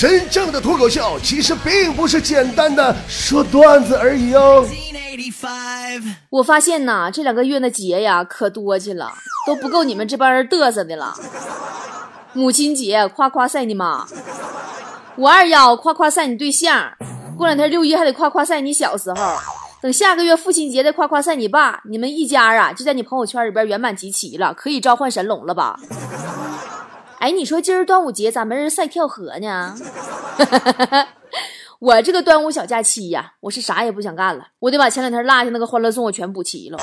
真正的脱口秀其实并不是简单的说段子而已哦。我发现呐，这两个月的节呀可多去了，都不够你们这帮人嘚瑟的了。母亲节夸夸晒你妈，五二幺夸夸晒你对象，过两天六一还得夸夸晒你小时候，等下个月父亲节再夸夸晒你爸，你们一家啊就在你朋友圈里边圆满集齐了，可以召唤神龙了吧？哎，你说今儿端午节咋没人晒跳河呢？我这个端午小假期呀，我是啥也不想干了，我得把前两天落下那个欢乐颂我全补齐了。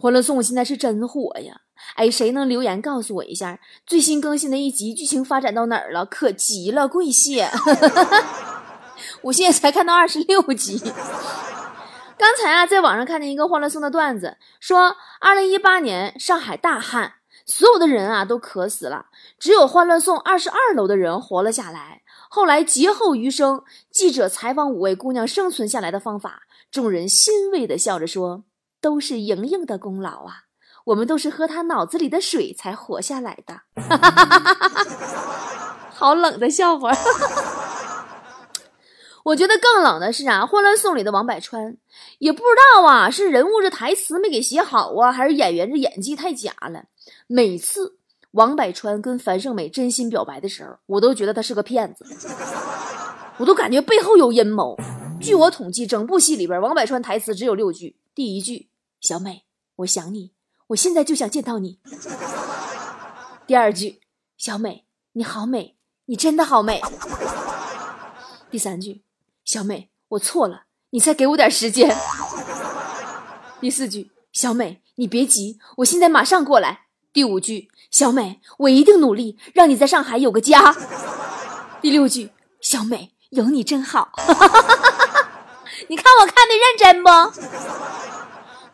欢乐颂现在是真火呀！哎，谁能留言告诉我一下最新更新的一集剧情发展到哪儿了？可急了，跪谢！我现在才看到二十六集。刚才啊，在网上看见一个欢乐颂的段子，说二零一八年上海大旱，所有的人啊都渴死了，只有欢乐颂二十二楼的人活了下来。后来劫后余生，记者采访五位姑娘生存下来的方法，众人欣慰的笑着说：“都是莹莹的功劳啊，我们都是喝她脑子里的水才活下来的。” 好冷的笑话。我觉得更冷的是啊，《欢乐颂》里的王百川，也不知道啊，是人物这台词没给写好啊，还是演员这演技太假了，每次。王百川跟樊胜美真心表白的时候，我都觉得他是个骗子，我都感觉背后有阴谋。据我统计，整部戏里边，王百川台词只有六句。第一句：“小美，我想你，我现在就想见到你。”第二句：“小美，你好美，你真的好美。”第三句：“小美，我错了，你再给我点时间。”第四句：“小美，你别急，我现在马上过来。”第五句，小美，我一定努力让你在上海有个家。第六句，小美，有你真好。你看我看的认真不？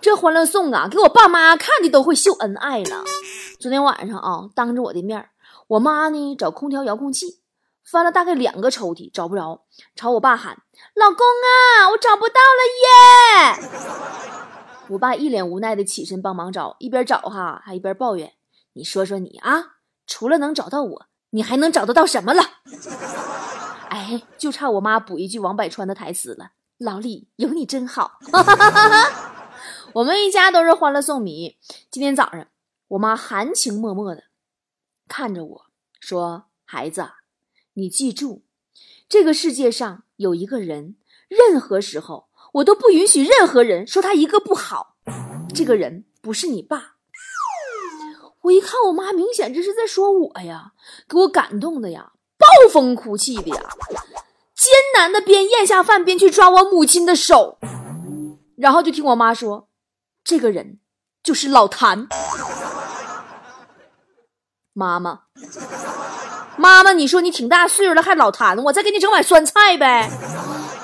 这欢乐颂啊，给我爸妈看的都会秀恩爱了。昨天晚上啊，当着我的面我妈呢找空调遥控器，翻了大概两个抽屉找不着，朝我爸喊：“老公啊，我找不到了耶！”我爸一脸无奈的起身帮忙找，一边找哈还一边抱怨：“你说说你啊，除了能找到我，你还能找得到什么了？”哎，就差我妈补一句王百川的台词了：“老李有你真好。”我们一家都是欢乐颂迷。今天早上，我妈含情脉脉的看着我说：“孩子，你记住，这个世界上有一个人，任何时候。”我都不允许任何人说他一个不好，这个人不是你爸。我一看我妈，明显这是在说我呀，给我感动的呀，暴风哭泣的呀，艰难的边咽下饭边去抓我母亲的手，然后就听我妈说，这个人就是老谭。妈妈，妈妈，你说你挺大岁数了还老谭，我再给你整碗酸菜呗。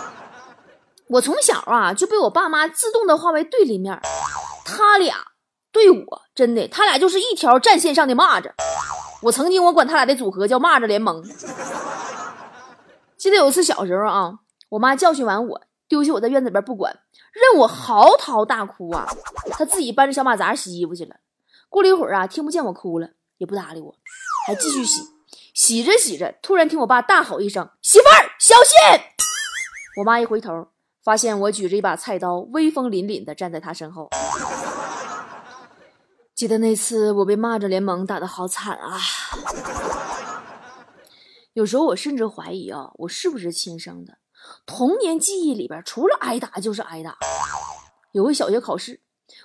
我从小啊就被我爸妈自动的划为对立面，他俩对我真的，他俩就是一条战线上的蚂蚱。我曾经我管他俩的组合叫蚂蚱联盟。记得有一次小时候啊，我妈教训完我，丢下我在院子里边不管，任我嚎啕大哭啊，她自己搬着小马扎洗衣服去了。过了一会儿啊，听不见我哭了，也不搭理我，还继续洗。洗着洗着，突然听我爸大吼一声：“媳妇儿，小心！”我妈一回头。发现我举着一把菜刀，威风凛凛的站在他身后。记得那次我被蚂蚱联盟打的好惨啊！有时候我甚至怀疑啊，我是不是亲生的？童年记忆里边除了挨打就是挨打。有个小学考试，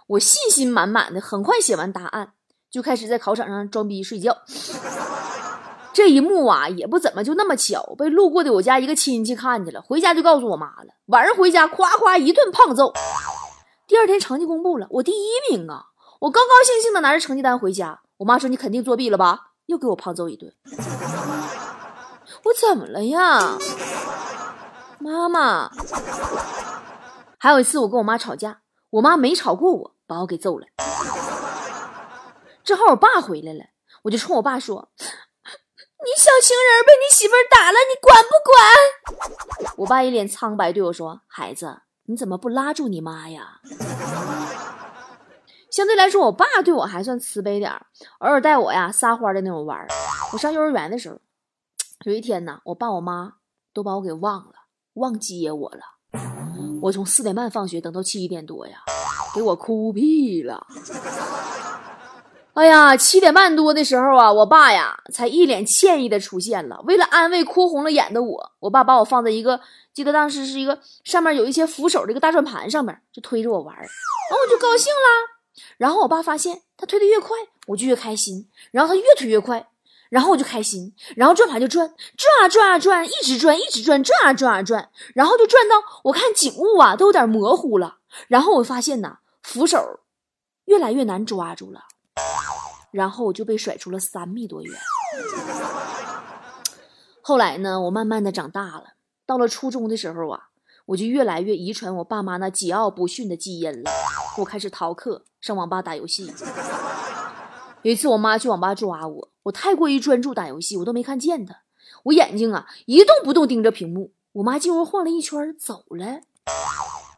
我信心满满的，很快写完答案，就开始在考场上装逼睡觉。这一幕啊，也不怎么就那么巧，被路过的我家一个亲戚看见了，回家就告诉我妈了。晚上回家，夸夸一顿胖揍。第二天成绩公布了，我第一名啊！我高高兴兴的拿着成绩单回家，我妈说：“你肯定作弊了吧？”又给我胖揍一顿。我怎么了呀，妈妈？还有一次，我跟我妈吵架，我妈没吵过我，把我给揍了。正好我爸回来了，我就冲我爸说。你小情人被你媳妇打了，你管不管？我爸一脸苍白对我说：“孩子，你怎么不拉住你妈呀？”相对来说，我爸对我还算慈悲点偶尔带我呀撒欢的那种玩我上幼儿园的时候，有一天呢，我爸我妈都把我给忘了，忘接我了。我从四点半放学等到七点多呀，给我哭屁了。哎呀，七点半多的时候啊，我爸呀才一脸歉意的出现了。为了安慰哭红了眼的我，我爸把我放在一个，记得当时是一个上面有一些扶手的一个大转盘上面，就推着我玩然后我就高兴啦。然后我爸发现他推的越快，我就越开心。然后他越推越快，然后我就开心。然后转盘就转，转啊转啊转，一直转一直转，转啊转啊转，然后就转到我看景物啊都有点模糊了。然后我发现呐，扶手越来越难抓住了。然后我就被甩出了三米多远。后来呢，我慢慢的长大了，到了初中的时候啊，我就越来越遗传我爸妈那桀骜不驯的基因了。我开始逃课，上网吧打游戏。有一次，我妈去网吧抓我，我太过于专注打游戏，我都没看见她。我眼睛啊一动不动盯着屏幕。我妈进屋晃了一圈走了，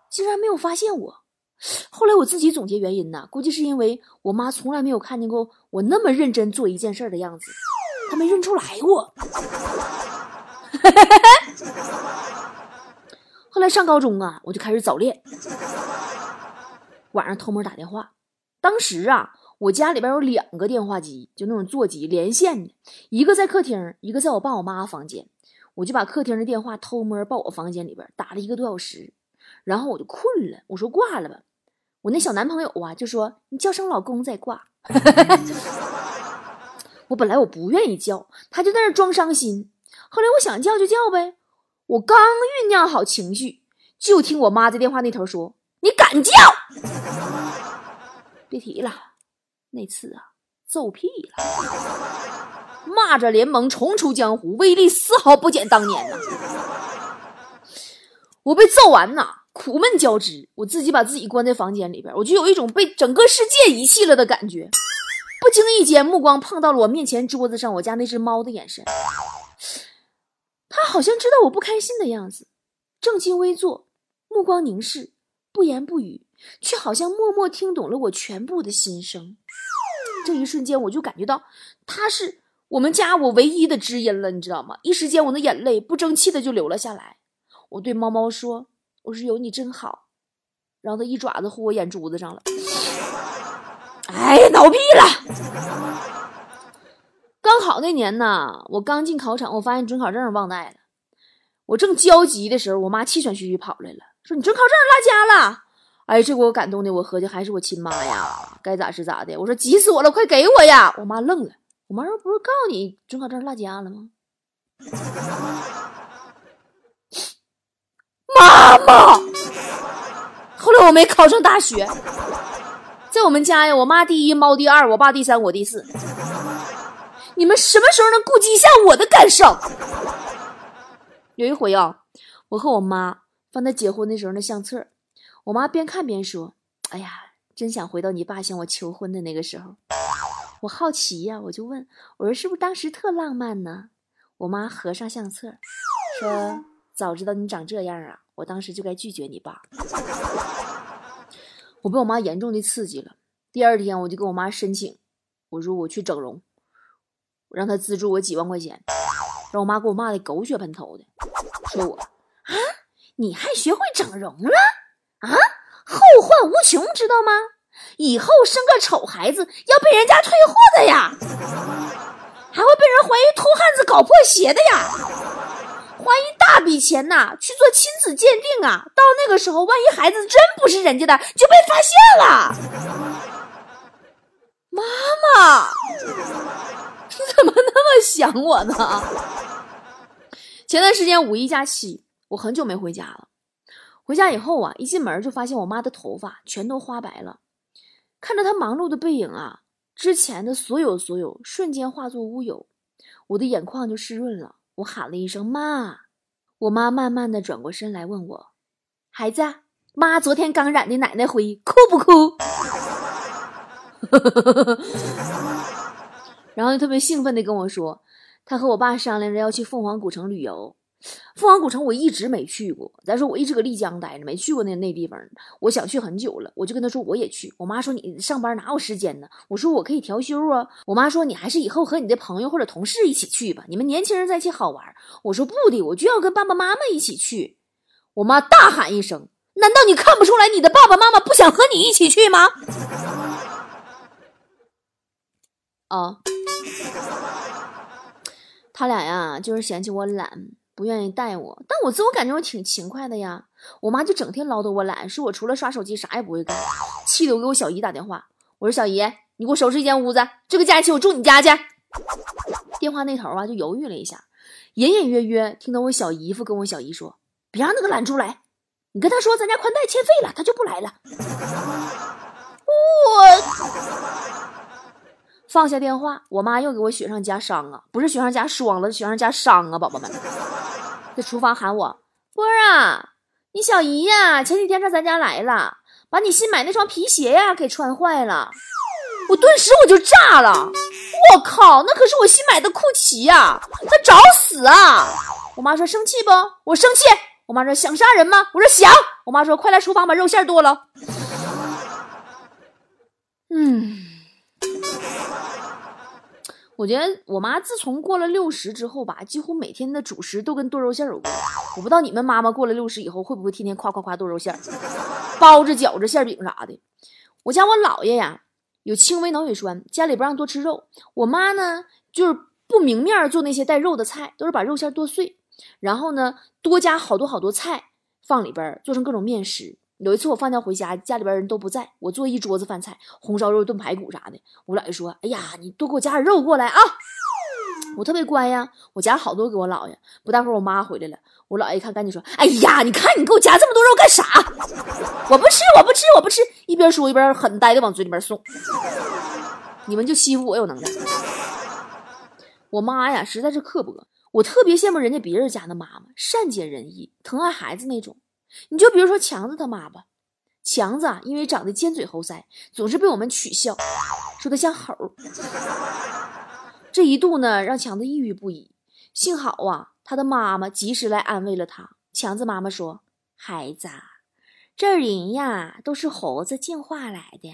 竟然没有发现我。后来我自己总结原因呢，估计是因为我妈从来没有看见过我那么认真做一件事的样子，她没认出来我。后来上高中啊，我就开始早恋，晚上偷摸打电话。当时啊，我家里边有两个电话机，就那种座机连线的，一个在客厅，一个在我爸我妈房间。我就把客厅的电话偷摸抱我房间里边打了一个多小时，然后我就困了，我说挂了吧。我那小男朋友啊，就说你叫声老公再挂。我本来我不愿意叫，他就在那装伤心。后来我想叫就叫呗。我刚酝酿好情绪，就听我妈在电话那头说：“你敢叫？别提了，那次啊，揍屁了！蚂蚱联盟重出江湖，威力丝毫不减当年呐。我被揍完呐。”苦闷交织，我自己把自己关在房间里边，我就有一种被整个世界遗弃了的感觉。不经意间，目光碰到了我面前桌子上我家那只猫的眼神，它好像知道我不开心的样子，正襟危坐，目光凝视，不言不语，却好像默默听懂了我全部的心声。这一瞬间，我就感觉到它是我们家我唯一的知音了，你知道吗？一时间，我的眼泪不争气的就流了下来。我对猫猫说。我说有你真好，然后他一爪子呼我眼珠子上了，哎呀，闹屁了！高考那年呢，我刚进考场，我发现准考证忘带了。我正焦急的时候，我妈气喘吁吁跑来了，说：“你准考证落家了。”哎，这给我感动的，我合计还是我亲妈呀，该咋是咋的。我说：“急死我了，快给我呀！”我妈愣了，我妈说：“不是告诉你准考证落家了吗？”妈妈，后来我没考上大学，在我们家呀，我妈第一，猫第二，我爸第三，我第四。你们什么时候能顾及一下我的感受？有一回啊，我和我妈翻她结婚的时候那相册，我妈边看边说：“哎呀，真想回到你爸向我求婚的那个时候。”我好奇呀，我就问我说：“是不是当时特浪漫呢？”我妈合上相册，说。早知道你长这样啊！我当时就该拒绝你爸。我被我妈严重的刺激了。第二天我就跟我妈申请，我说我去整容，让她资助我几万块钱，让我妈给我骂的狗血喷头的，说我啊，你还学会整容了啊？后患无穷，知道吗？以后生个丑孩子要被人家退货的呀，还会被人怀疑偷汉子搞破鞋的呀。花一大笔钱呐，去做亲子鉴定啊！到那个时候，万一孩子真不是人家的，就被发现了。妈妈，你怎么那么想我呢？前段时间五一假期，我很久没回家了。回家以后啊，一进门就发现我妈的头发全都花白了。看着她忙碌的背影啊，之前的所有所有瞬间化作乌有，我的眼眶就湿润了。我喊了一声“妈”，我妈慢慢的转过身来问我：“孩子，妈昨天刚染的奶奶灰，哭不哭？” 然后就特别兴奋的跟我说，他和我爸商量着要去凤凰古城旅游，凤凰古城我一直没去过，再说我一直搁丽江待着，没去过那那地方。我想去很久了，我就跟他说我也去。我妈说你上班哪有时间呢？我说我可以调休啊。我妈说你还是以后和你的朋友或者同事一起去吧，你们年轻人在一起好玩。我说不的，我就要跟爸爸妈妈一起去。我妈大喊一声：“难道你看不出来你的爸爸妈妈不想和你一起去吗？” 啊，他俩呀，就是嫌弃我懒。不愿意带我，但我自我感觉我挺勤快的呀。我妈就整天唠叨我懒，说我除了刷手机啥也不会干，气得我给我小姨打电话。我说小姨，你给我收拾一间屋子，这个假期我住你家去。电话那头啊就犹豫了一下，隐隐约约听到我小姨夫跟我小姨说：“别让那个懒猪来，你跟他说咱家宽带欠费了，他就不来了。”我。放下电话，我妈又给我雪上加霜啊！不是雪上加霜了，雪上加霜啊！宝宝们，在厨房喊我波儿啊，你小姨呀，前几天上咱家来了，把你新买那双皮鞋呀给穿坏了。我顿时我就炸了，我靠，那可是我新买的酷奇呀，他找死啊！我妈说生气不？我生气。我妈说想杀人吗？我说想。我妈说快来厨房把肉馅剁了。嗯。我觉得我妈自从过了六十之后吧，几乎每天的主食都跟剁肉馅儿有关。我不知道你们妈妈过了六十以后会不会天天夸夸夸剁肉馅儿、包子、饺子、馅饼啥的。我家我姥爷呀有轻微脑血栓，家里不让多吃肉。我妈呢就是不明面做那些带肉的菜，都是把肉馅剁碎，然后呢多加好多好多菜放里边，做成各种面食。有一次我放假回家，家里边人都不在，我做一桌子饭菜，红烧肉、炖排骨啥的。我姥爷说：“哎呀，你多给我加点肉过来啊！”我特别乖呀，我夹好多给我姥爷。不大会儿我妈回来了，我姥爷一看，赶紧说：“哎呀，你看你给我夹这么多肉干啥？我不吃，我不吃，我不吃！”一边说一边狠呆的往嘴里边送。你们就欺负我有能耐？我妈呀，实在是刻薄。我特别羡慕人家别人家的妈妈，善解人意，疼爱孩子那种。你就比如说强子他妈吧，强子啊，因为长得尖嘴猴腮，总是被我们取笑，说他像猴。这一度呢，让强子抑郁不已。幸好啊，他的妈妈及时来安慰了他。强子妈妈说：“孩子，这人呀，都是猴子进化来的。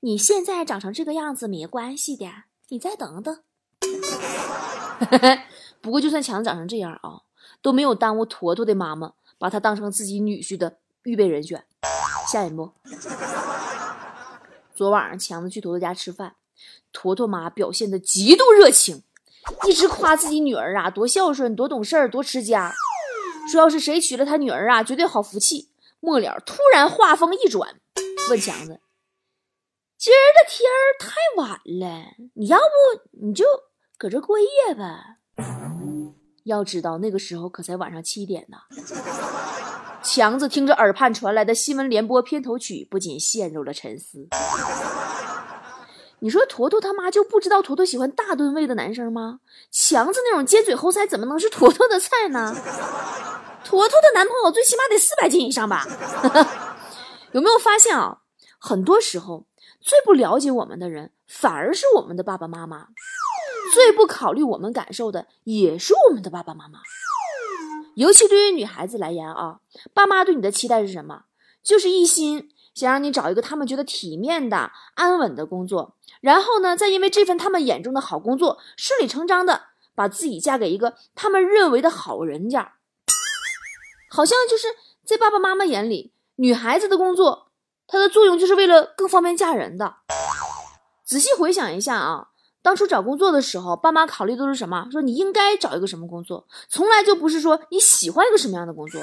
你现在长成这个样子没关系的，你再等等。”不过，就算强子长成这样啊，都没有耽误坨坨的妈妈。把他当成自己女婿的预备人选。下一幕，昨晚上强子去坨坨家吃饭，坨坨妈表现的极度热情，一直夸自己女儿啊多孝顺、多懂事、多持家，说要是谁娶了他女儿啊，绝对好福气。末了，突然话锋一转，问强子：“今儿的天儿太晚了，你要不你就搁这过夜吧？”要知道那个时候可才晚上七点呢。强子听着耳畔传来的新闻联播片头曲，不禁陷入了沉思。你说坨坨他妈就不知道坨坨喜欢大吨位的男生吗？强子那种尖嘴猴腮怎么能是坨坨的菜呢？坨坨的男朋友最起码得四百斤以上吧？有没有发现啊？很多时候最不了解我们的人，反而是我们的爸爸妈妈。最不考虑我们感受的也是我们的爸爸妈妈，尤其对于女孩子来言啊，爸妈对你的期待是什么？就是一心想让你找一个他们觉得体面的、安稳的工作，然后呢，再因为这份他们眼中的好工作，顺理成章的把自己嫁给一个他们认为的好人家。好像就是在爸爸妈妈眼里，女孩子的工作，它的作用就是为了更方便嫁人的。仔细回想一下啊。当初找工作的时候，爸妈考虑都是什么？说你应该找一个什么工作，从来就不是说你喜欢一个什么样的工作。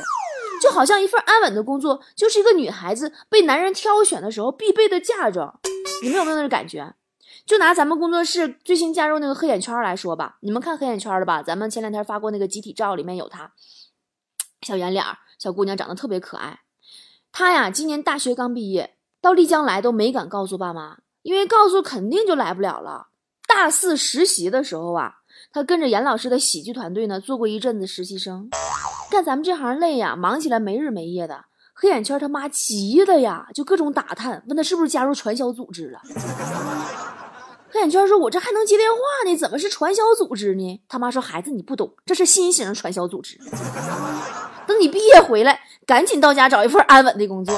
就好像一份安稳的工作，就是一个女孩子被男人挑选的时候必备的嫁妆。你们有没有那种感觉？就拿咱们工作室最新加入那个黑眼圈来说吧，你们看黑眼圈的吧？咱们前两天发过那个集体照，里面有她，小圆脸小姑娘长得特别可爱。她呀，今年大学刚毕业，到丽江来都没敢告诉爸妈，因为告诉肯定就来不了了。大四实习的时候啊，他跟着严老师的喜剧团队呢做过一阵子实习生。干咱们这行累呀，忙起来没日没夜的。黑眼圈他妈急的呀，就各种打探，问他是不是加入传销组织了。黑眼圈说：“我这还能接电话呢，怎么是传销组织呢？”他妈说：“孩子，你不懂，这是新型传销组织。等你毕业回来，赶紧到家找一份安稳的工作。”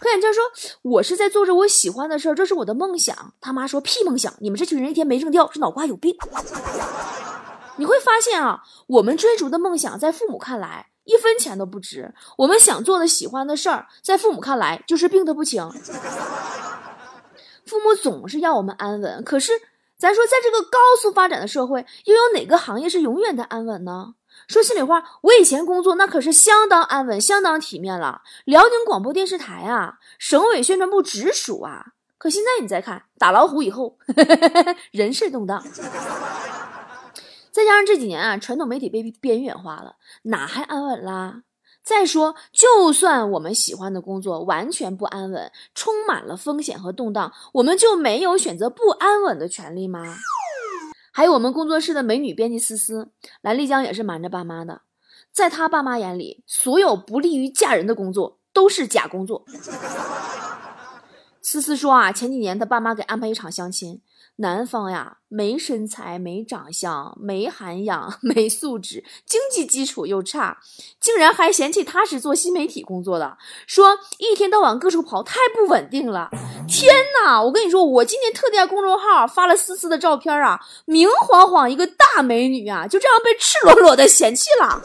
黑眼圈说：“我是在做着我喜欢的事儿，这是我的梦想。”他妈说：“屁梦想！你们这群人一天没扔掉，是脑瓜有病。”你会发现啊，我们追逐的梦想，在父母看来一分钱都不值；我们想做的、喜欢的事儿，在父母看来就是病得不轻。父母总是要我们安稳，可是咱说，在这个高速发展的社会，又有哪个行业是永远的安稳呢？说心里话，我以前工作那可是相当安稳、相当体面了，辽宁广播电视台啊，省委宣传部直属啊。可现在你再看，打老虎以后，人事动荡，再加上这几年啊，传统媒体被边缘化了，哪还安稳啦？再说，就算我们喜欢的工作完全不安稳，充满了风险和动荡，我们就没有选择不安稳的权利吗？还有我们工作室的美女编辑思思，来丽江也是瞒着爸妈的，在她爸妈眼里，所有不利于嫁人的工作都是假工作。思思说啊，前几年她爸妈给安排一场相亲。男方呀，没身材，没长相，没涵养，没素质，经济基础又差，竟然还嫌弃他是做新媒体工作的，说一天到晚各处跑，太不稳定了。天哪！我跟你说，我今天特地在公众号发了思思的照片啊，明晃晃一个大美女啊，就这样被赤裸裸的嫌弃了。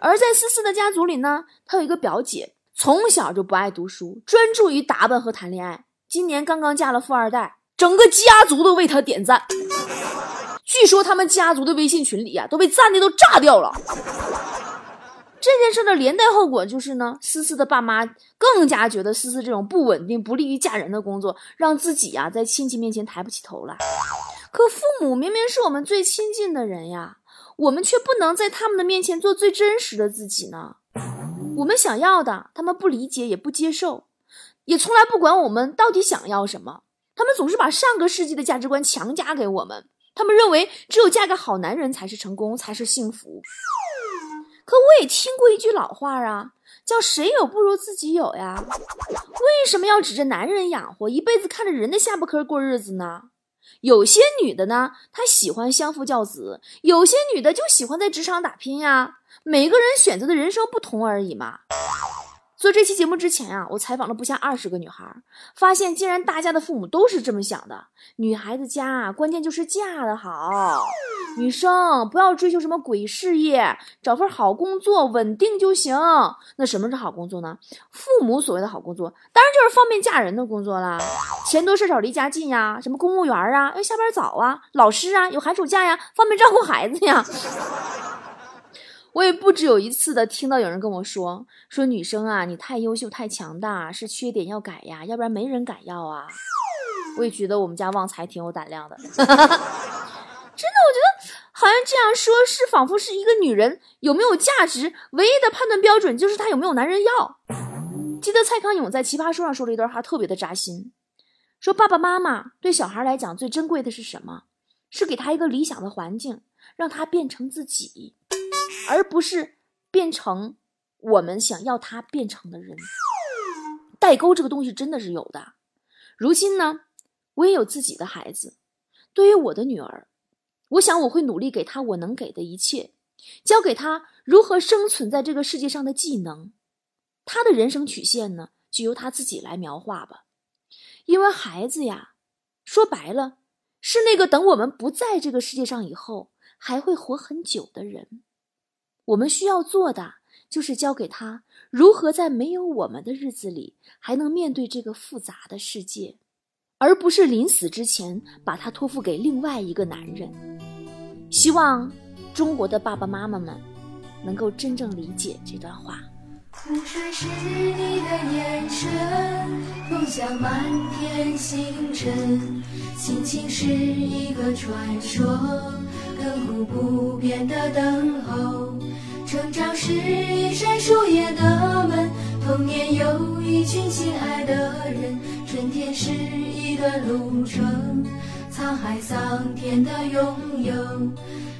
而在思思的家族里呢，她有一个表姐，从小就不爱读书，专注于打扮和谈恋爱，今年刚刚嫁了富二代。整个家族都为他点赞，据说他们家族的微信群里啊都被赞的都炸掉了。这件事的连带后果就是呢，思思的爸妈更加觉得思思这种不稳定、不利于嫁人的工作，让自己呀在亲戚面前抬不起头来。可父母明明是我们最亲近的人呀，我们却不能在他们的面前做最真实的自己呢？我们想要的，他们不理解也不接受，也从来不管我们到底想要什么。他们总是把上个世纪的价值观强加给我们，他们认为只有嫁个好男人才是成功，才是幸福。可我也听过一句老话啊，叫“谁有不如自己有”呀。为什么要指着男人养活，一辈子看着人的下巴颏过日子呢？有些女的呢，她喜欢相夫教子；有些女的就喜欢在职场打拼呀。每个人选择的人生不同而已嘛。做这期节目之前啊，我采访了不下二十个女孩，发现竟然大家的父母都是这么想的：女孩子家关键就是嫁得好，女生不要追求什么鬼事业，找份好工作稳定就行。那什么是好工作呢？父母所谓的好工作，当然就是方便嫁人的工作啦，钱多事少离家近呀，什么公务员啊，要下班早啊，老师啊，有寒暑假呀，方便照顾孩子呀。我也不止有一次的听到有人跟我说说女生啊，你太优秀太强大是缺点要改呀，要不然没人敢要啊。我也觉得我们家旺财挺有胆量的，真的，我觉得好像这样说，是仿佛是一个女人有没有价值唯一的判断标准，就是她有没有男人要。记得蔡康永在《奇葩说》上说了一段话，特别的扎心，说爸爸妈妈对小孩来讲最珍贵的是什么？是给他一个理想的环境，让他变成自己。而不是变成我们想要他变成的人。代沟这个东西真的是有的。如今呢，我也有自己的孩子。对于我的女儿，我想我会努力给她我能给的一切，教给她如何生存在这个世界上的技能。她的人生曲线呢，就由她自己来描画吧。因为孩子呀，说白了，是那个等我们不在这个世界上以后，还会活很久的人。我们需要做的就是教给他如何在没有我们的日子里还能面对这个复杂的世界，而不是临死之前把他托付给另外一个男人。希望中国的爸爸妈妈们能够真正理解这段话。湖水是你的眼神，风向满天星辰，心情是一个传说，亘古不变的等候。成长是一扇树叶的门，童年有一群心爱的人，春天是一段路程，沧海桑田的拥有，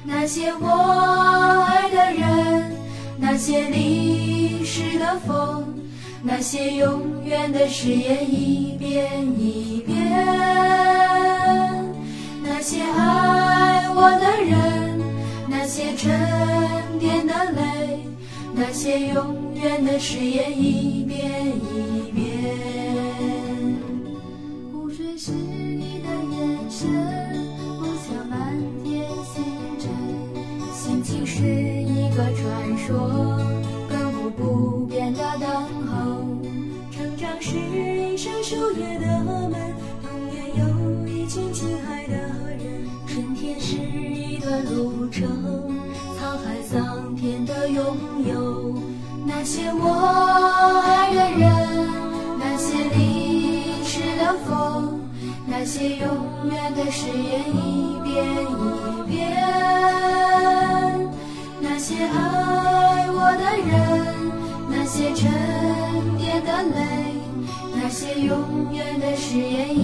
那些我爱的人，那些历史的风，那些永远的誓言，一遍一遍。那些爱我的人，那些沉淀的泪，那些永远的誓言，一遍一遍。湖水是你的眼神，梦想满天星辰，心情是一个传说，亘古不变的等候。成长是一扇树叶的门，童年有一群组成，沧海桑田的拥有。那些我爱的人，那些淋湿的风，那些永远的誓言，一遍一遍。那些爱我的人，那些沉淀的泪，那些永远的誓言。一